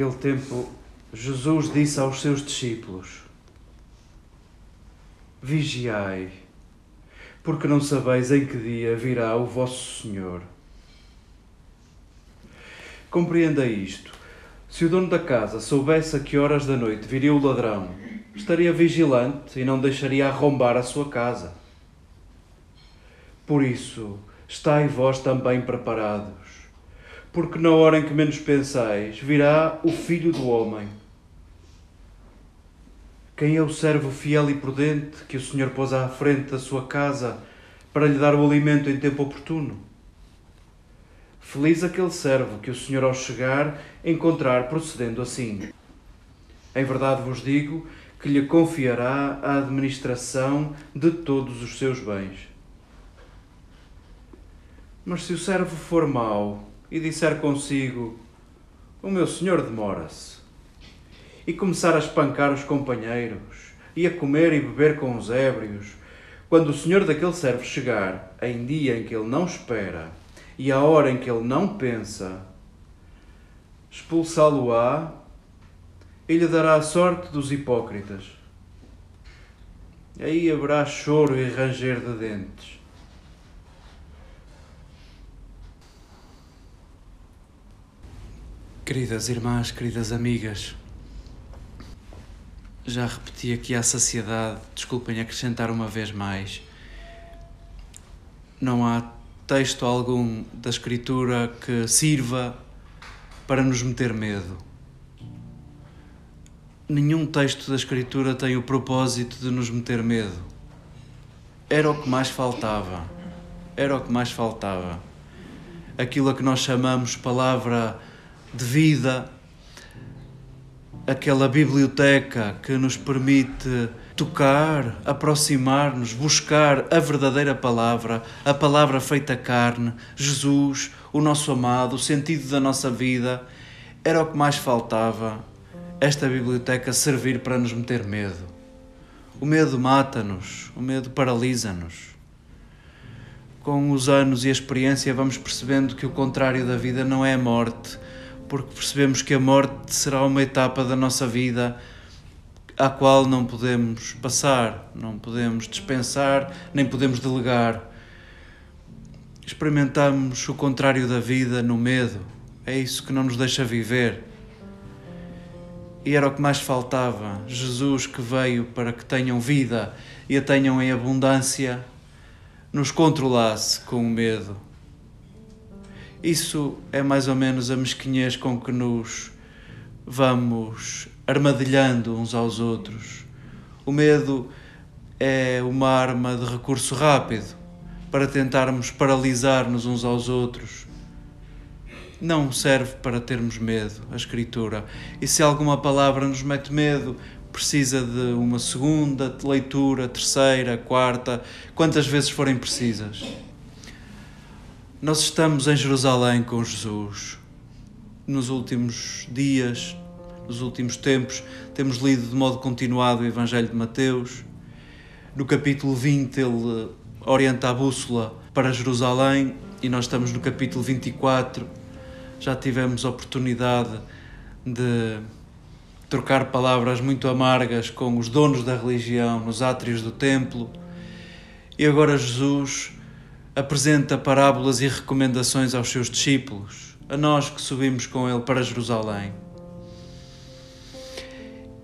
Naquele tempo, Jesus disse aos seus discípulos: Vigiai, porque não sabeis em que dia virá o vosso Senhor. Compreenda isto. Se o dono da casa soubesse a que horas da noite viria o ladrão, estaria vigilante e não deixaria arrombar a sua casa. Por isso, estai vós também preparados, porque na hora em que menos pensais, virá o Filho do Homem. Quem é o servo fiel e prudente que o Senhor pôs à frente da sua casa para lhe dar o alimento em tempo oportuno? Feliz aquele servo que o Senhor, ao chegar, encontrar procedendo assim. Em verdade vos digo que lhe confiará a administração de todos os seus bens. Mas se o servo for mau e disser consigo: O meu senhor demora-se, e começar a espancar os companheiros, e a comer e beber com os ébrios, quando o senhor daquele servo chegar, em dia em que ele não espera, e a hora em que ele não pensa, expulsá-lo-á e lhe dará a sorte dos hipócritas. Aí haverá choro e ranger de dentes. Queridas irmãs, queridas amigas, já repeti aqui à saciedade, desculpem acrescentar uma vez mais. Não há texto algum da Escritura que sirva para nos meter medo. Nenhum texto da Escritura tem o propósito de nos meter medo. Era o que mais faltava. Era o que mais faltava. Aquilo a que nós chamamos palavra de vida, aquela biblioteca que nos permite tocar, aproximar-nos, buscar a verdadeira palavra, a palavra feita carne, Jesus, o nosso amado, o sentido da nossa vida, era o que mais faltava. Esta biblioteca servir para nos meter medo. O medo mata-nos, o medo paralisa-nos. Com os anos e a experiência, vamos percebendo que o contrário da vida não é a morte, porque percebemos que a morte será uma etapa da nossa vida à qual não podemos passar, não podemos dispensar, nem podemos delegar. Experimentamos o contrário da vida no medo, é isso que não nos deixa viver. E era o que mais faltava: Jesus que veio para que tenham vida e a tenham em abundância, nos controlasse com o medo. Isso é mais ou menos a mesquinhez com que nos vamos armadilhando uns aos outros. O medo é uma arma de recurso rápido para tentarmos paralisar-nos uns aos outros. Não serve para termos medo, a Escritura. E se alguma palavra nos mete medo, precisa de uma segunda leitura, terceira, quarta, quantas vezes forem precisas. Nós estamos em Jerusalém com Jesus. Nos últimos dias, nos últimos tempos, temos lido de modo continuado o Evangelho de Mateus. No capítulo 20, ele orienta a bússola para Jerusalém e nós estamos no capítulo 24. Já tivemos oportunidade de trocar palavras muito amargas com os donos da religião nos átrios do templo. E agora Jesus apresenta parábolas e recomendações aos seus discípulos, a nós que subimos com ele para Jerusalém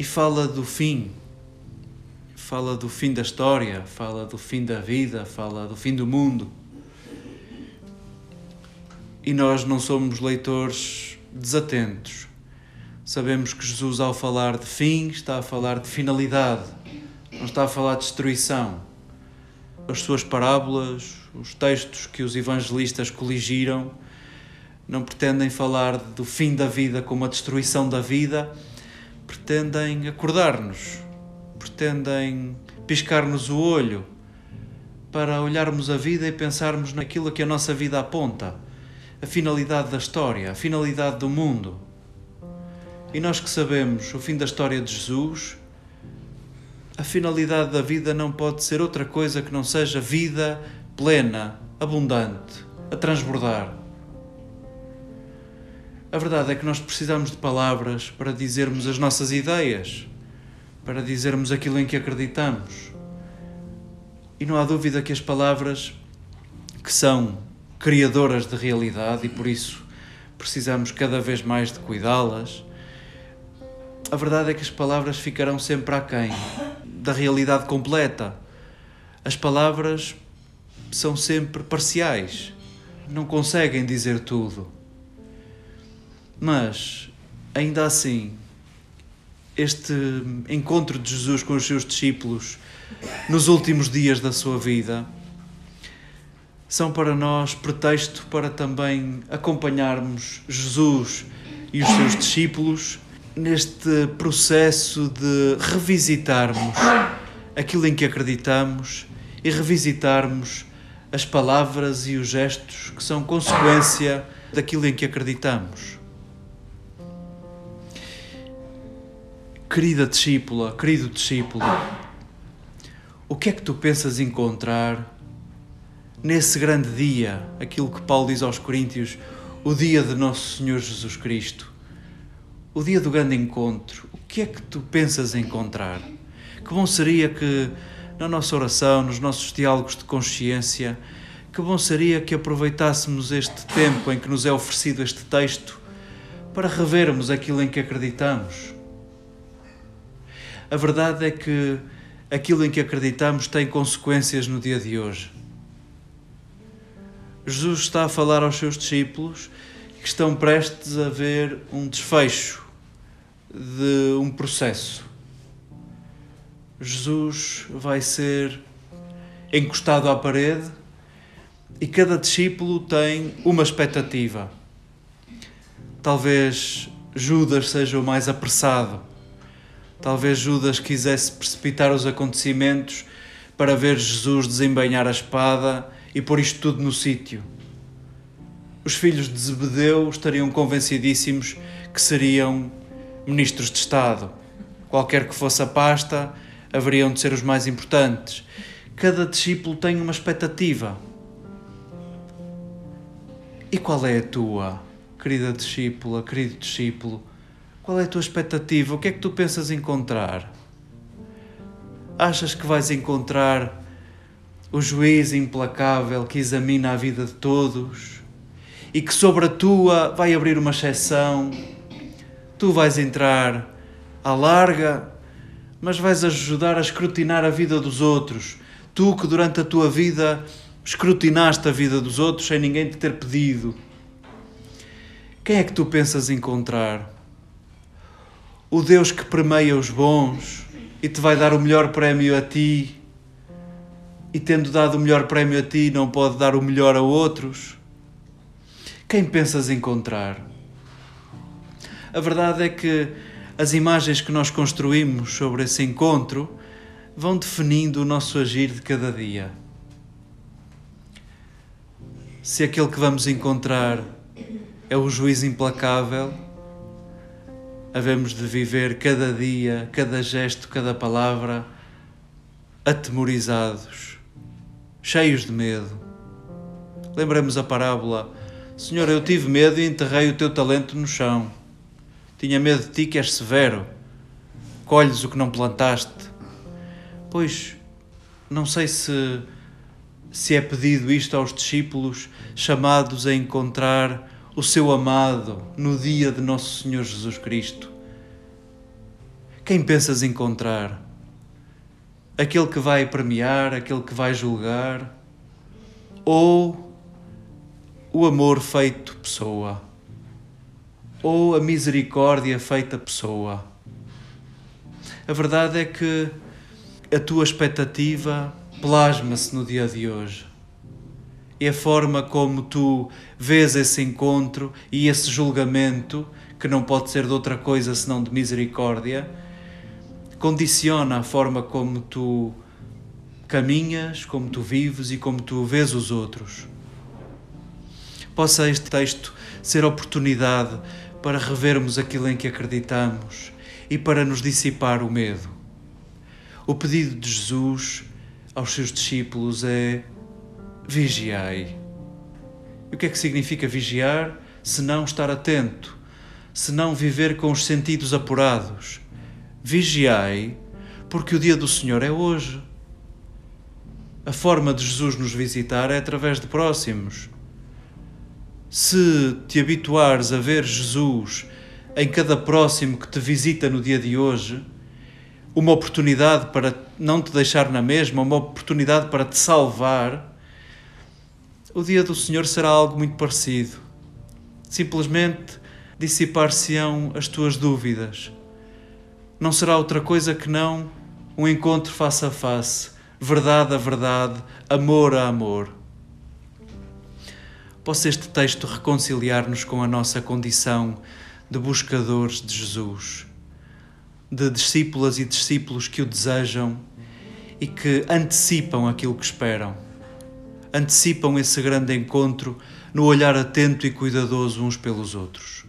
e fala do fim. Fala do fim da história, fala do fim da vida, fala do fim do mundo. E nós não somos leitores desatentos. Sabemos que Jesus, ao falar de fim, está a falar de finalidade, não está a falar de destruição. As suas parábolas, os textos que os evangelistas coligiram, não pretendem falar do fim da vida como a destruição da vida pretendem acordar-nos, pretendem piscar-nos o olho para olharmos a vida e pensarmos naquilo que a nossa vida aponta, a finalidade da história, a finalidade do mundo. E nós que sabemos o fim da história de Jesus, a finalidade da vida não pode ser outra coisa que não seja vida plena, abundante, a transbordar. A verdade é que nós precisamos de palavras para dizermos as nossas ideias, para dizermos aquilo em que acreditamos. E não há dúvida que as palavras que são criadoras de realidade e por isso precisamos cada vez mais de cuidá-las. A verdade é que as palavras ficarão sempre aquém da realidade completa. As palavras são sempre parciais, não conseguem dizer tudo. Mas, ainda assim, este encontro de Jesus com os seus discípulos nos últimos dias da sua vida são para nós pretexto para também acompanharmos Jesus e os seus discípulos neste processo de revisitarmos aquilo em que acreditamos e revisitarmos as palavras e os gestos que são consequência daquilo em que acreditamos. Querida discípula, querido discípulo, o que é que tu pensas encontrar nesse grande dia, aquilo que Paulo diz aos Coríntios, o dia de Nosso Senhor Jesus Cristo, o dia do grande encontro, o que é que tu pensas encontrar? Que bom seria que na nossa oração, nos nossos diálogos de consciência, que bom seria que aproveitássemos este tempo em que nos é oferecido este texto para revermos aquilo em que acreditamos. A verdade é que aquilo em que acreditamos tem consequências no dia de hoje. Jesus está a falar aos seus discípulos que estão prestes a ver um desfecho de um processo. Jesus vai ser encostado à parede e cada discípulo tem uma expectativa. Talvez Judas seja o mais apressado. Talvez Judas quisesse precipitar os acontecimentos para ver Jesus desembainhar a espada e pôr isto tudo no sítio. Os filhos de Zebedeu estariam convencidíssimos que seriam ministros de Estado. Qualquer que fosse a pasta, haveriam de ser os mais importantes. Cada discípulo tem uma expectativa. E qual é a tua, querida discípula, querido discípulo? Qual é a tua expectativa? O que é que tu pensas encontrar? Achas que vais encontrar o juiz implacável que examina a vida de todos e que sobre a tua vai abrir uma exceção. Tu vais entrar à larga, mas vais ajudar a escrutinar a vida dos outros. Tu que durante a tua vida escrutinaste a vida dos outros sem ninguém te ter pedido. Quem é que tu pensas encontrar? O Deus que premeia os bons e te vai dar o melhor prémio a ti e tendo dado o melhor prémio a ti, não pode dar o melhor a outros? Quem pensas encontrar? A verdade é que as imagens que nós construímos sobre esse encontro vão definindo o nosso agir de cada dia. Se aquele que vamos encontrar é o juiz implacável, havemos de viver cada dia, cada gesto, cada palavra atemorizados cheios de medo. Lembramos a parábola: Senhor, eu tive medo e enterrei o teu talento no chão. Tinha medo de ti que és severo, colhes o que não plantaste. Pois, não sei se, se é pedido isto aos discípulos chamados a encontrar o seu amado no dia de Nosso Senhor Jesus Cristo. Quem pensas encontrar? aquele que vai premiar, aquele que vai julgar, ou o amor feito pessoa, ou a misericórdia feita pessoa. A verdade é que a tua expectativa plasma-se no dia de hoje. E a forma como tu vês esse encontro e esse julgamento, que não pode ser de outra coisa senão de misericórdia, condiciona a forma como tu caminhas, como tu vives e como tu vês os outros. Possa este texto ser oportunidade para revermos aquilo em que acreditamos e para nos dissipar o medo. O pedido de Jesus aos seus discípulos é: vigiai. E o que é que significa vigiar? Se não estar atento, senão viver com os sentidos apurados. Vigiai, porque o dia do Senhor é hoje. A forma de Jesus nos visitar é através de próximos. Se te habituares a ver Jesus em cada próximo que te visita no dia de hoje, uma oportunidade para não te deixar na mesma, uma oportunidade para te salvar, o dia do Senhor será algo muito parecido. Simplesmente dissipar-se-ão as tuas dúvidas. Não será outra coisa que não um encontro face a face, verdade a verdade, amor a amor. Possa este texto reconciliar-nos com a nossa condição de buscadores de Jesus, de discípulas e discípulos que o desejam e que antecipam aquilo que esperam. Antecipam esse grande encontro no olhar atento e cuidadoso uns pelos outros.